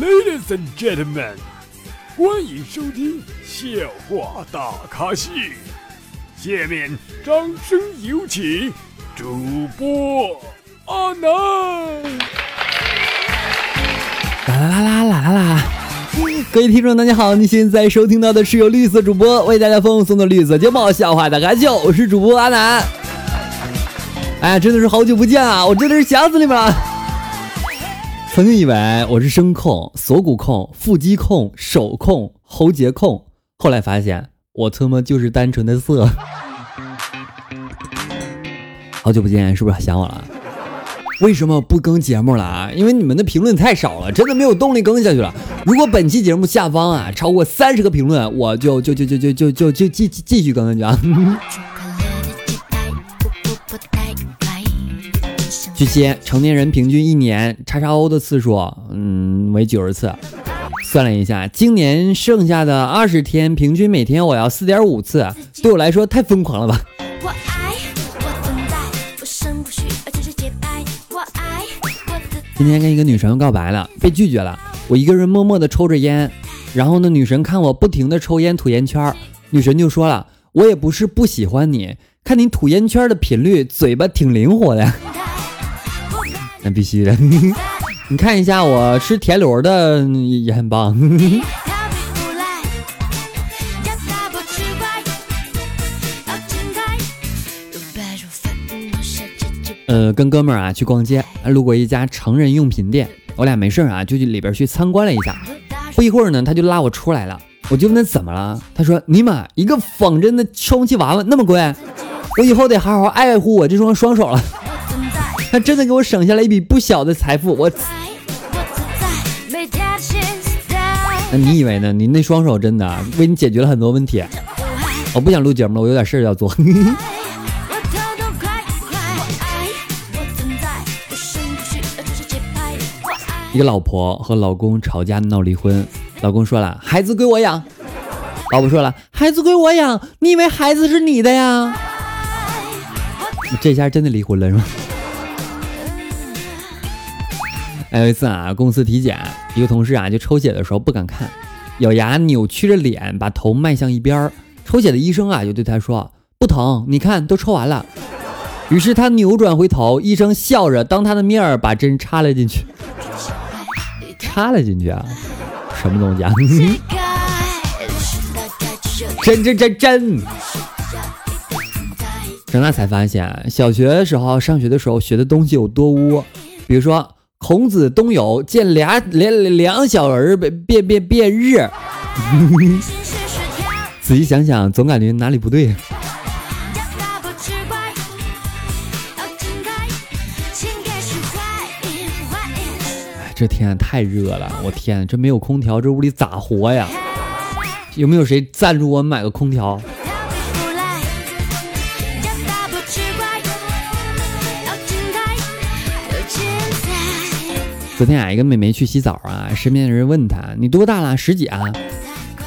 Ladies and gentlemen，欢迎收听笑话大咖秀。下面掌声有请主播阿南。啦啦啦啦啦啦啦！各位听众，大家好，你现在收听到的是由绿色主播为大家奉送的绿色节目《笑话大咖秀》，我是主播阿南。哎呀，真的是好久不见啊！我真的是想死你们了。曾经以为我是声控、锁骨控、腹肌控、手控、喉结控，后来发现我他妈就是单纯的色。好久不见，是不是想我了？为什么不更节目了啊？因为你们的评论太少了，真的没有动力更下去了。如果本期节目下方啊超过三十个评论，我就就就就就就就就继继续更下去啊。据悉，成年人平均一年叉叉 O 的次数，嗯，为九十次。算了一下，今年剩下的二十天，平均每天我要四点五次，对我来说太疯狂了吧。今天跟一个女神告白了，被拒绝了。我一个人默默的抽着烟，然后呢，女神看我不停的抽烟吐烟圈，女神就说了：“我也不是不喜欢你，看你吐烟圈的频率，嘴巴挺灵活的。”那必须的，你看一下我吃田螺的也很棒。呃，跟哥们儿啊去逛街，路过一家成人用品店，我俩没事儿啊就去里边去参观了一下。不一会儿呢，他就拉我出来了，我就问他怎么了，他说：“尼玛，一个仿真的充气娃娃那么贵，我以后得好好爱护我这双双手了。”他真的给我省下了一笔不小的财富，我。那你以为呢？你那双手真的为你解决了很多问题。我不想录节目了，我有点事儿要做。一个老婆和老公吵架闹离婚，老公说了孩子归我养，老婆说了孩子归我养，你以为孩子是你的呀？这下真的离婚了是吗？还有一次啊，公司体检，一个同事啊就抽血的时候不敢看，咬牙扭曲着脸把头迈向一边儿。抽血的医生啊就对他说不疼，你看都抽完了。于是他扭转回头，医生笑着当他的面儿把针插了进去。插了进去啊？什么东西啊？针针针针！长大才发现，小学时候上学的时候学的东西有多污，比如说。孔子东游，见俩两两小人变变变日。仔细想想，总感觉哪里不对。这天太热了，我天，这没有空调，这屋里咋活呀？有没有谁赞助我买个空调？昨天啊，一个美眉去洗澡啊，身边的人问她：“你多大了？十几啊？”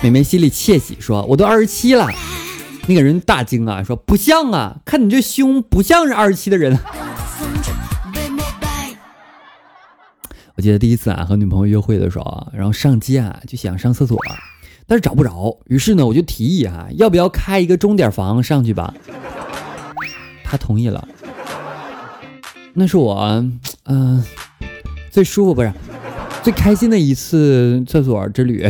美眉心里窃喜，说：“我都二十七了。”那个人大惊啊，说：“不像啊，看你这胸不像是二十七的人。”我记得第一次啊和女朋友约会的时候，然后上街啊就想上厕所，但是找不着，于是呢我就提议啊，要不要开一个钟点房上去吧？她同意了。那是我，嗯。最舒服不是最开心的一次厕所之旅。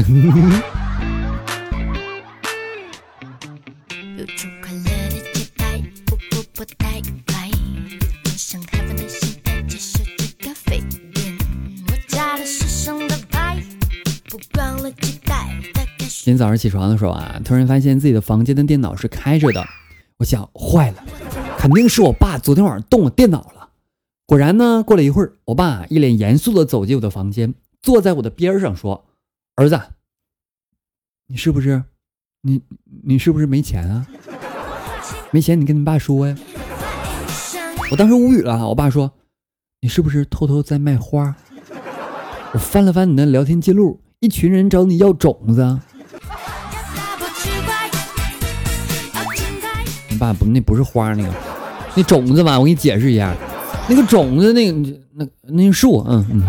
今天早上起床的时候啊，突然发现自己的房间的电脑是开着的，我想坏了，肯定是我爸昨天晚上动了电脑。果然呢，过了一会儿，我爸一脸严肃的走进我的房间，坐在我的边上说：“儿子，你是不是，你你是不是没钱啊？没钱你跟你爸说呀。”我当时无语了。我爸说：“你是不是偷偷在卖花？”我翻了翻你的聊天记录，一群人找你要种子。你爸不，那不是花，那个那种子吧？我给你解释一下。那个种子，那个那那树，嗯嗯。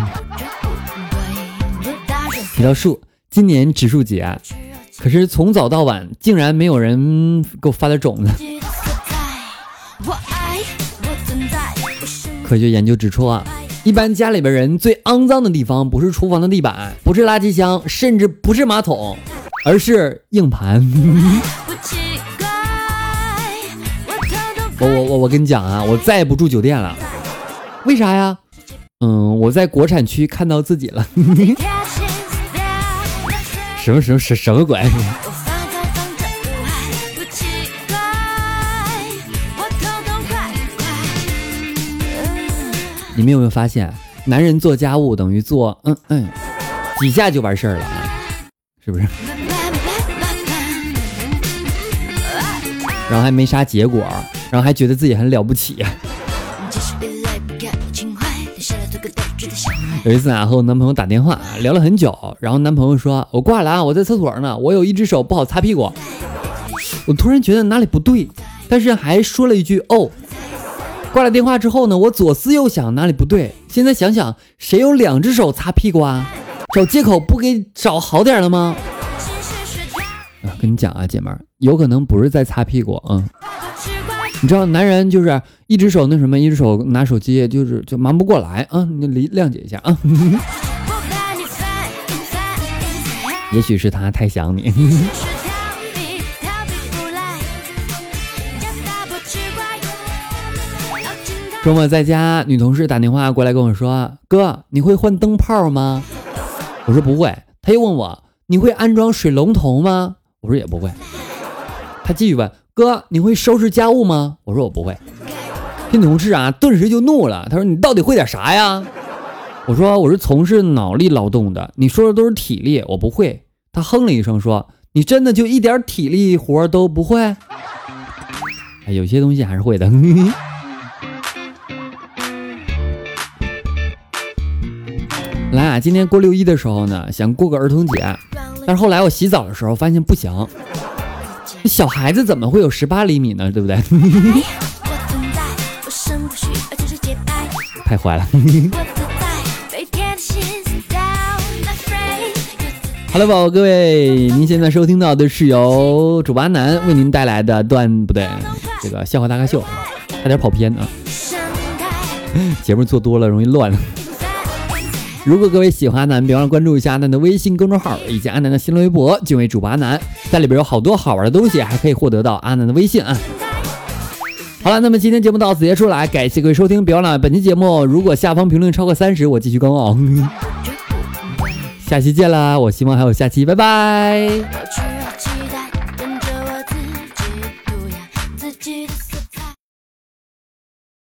提到树，今年植树节，可是从早到晚竟然没有人给我发点种子。科学研究指出啊，一般家里边人最肮脏的地方不是厨房的地板，不是垃圾箱，甚至不是马桶，而是硬盘。我我我我跟你讲啊，我再也不住酒店了。为啥呀？嗯，我在国产区看到自己了。什么什么什什么鬼？你们有没有发现，男人做家务等于做嗯嗯几下就完事儿了，是不是？然后还没啥结果，然后还觉得自己很了不起。有一次啊，和我男朋友打电话聊了很久，然后男朋友说：“我挂了啊，我在厕所呢，我有一只手不好擦屁股。”我突然觉得哪里不对，但是还说了一句：“哦。”挂了电话之后呢，我左思右想哪里不对，现在想想谁有两只手擦屁股啊？找借口不给找好点了吗？啊，跟你讲啊，姐们儿，有可能不是在擦屁股啊。你知道男人就是一只手那什么，一只手拿手机，就是就忙不过来啊！你理谅解一下啊。也许是他太想你。周末在家，女同事打电话过来跟我说：“哥，你会换灯泡吗？”我说不会。他又问我：“你会安装水龙头吗？”我说也不会。他继续问。哥，你会收拾家务吗？我说我不会。这同事啊，顿时就怒了。他说：“你到底会点啥呀？”我说：“我是从事脑力劳动的，你说的都是体力，我不会。”他哼了一声说：“你真的就一点体力活都不会？”，有些东西还是会的。来啊，今天过六一的时候呢，想过个儿童节，但是后来我洗澡的时候发现不行。小孩子怎么会有十八厘米呢？对不对？太坏了。Hello，宝宝各位，您现在收听到的是由主播南为您带来的段不对，这个笑话大咖秀，差点跑偏啊。节目做多了容易乱。如果各位喜欢阿南，别忘了关注一下阿南的微信公众号以及阿南的新浪微博，敬畏主播阿南，在里边有好多好玩的东西，还可以获得到阿南的微信啊。好了，那么今天节目到此结束了，感谢各位收听，别忘了本期节目如果下方评论超过三十，我继续更哦。下期见啦，我希望还有下期，拜拜。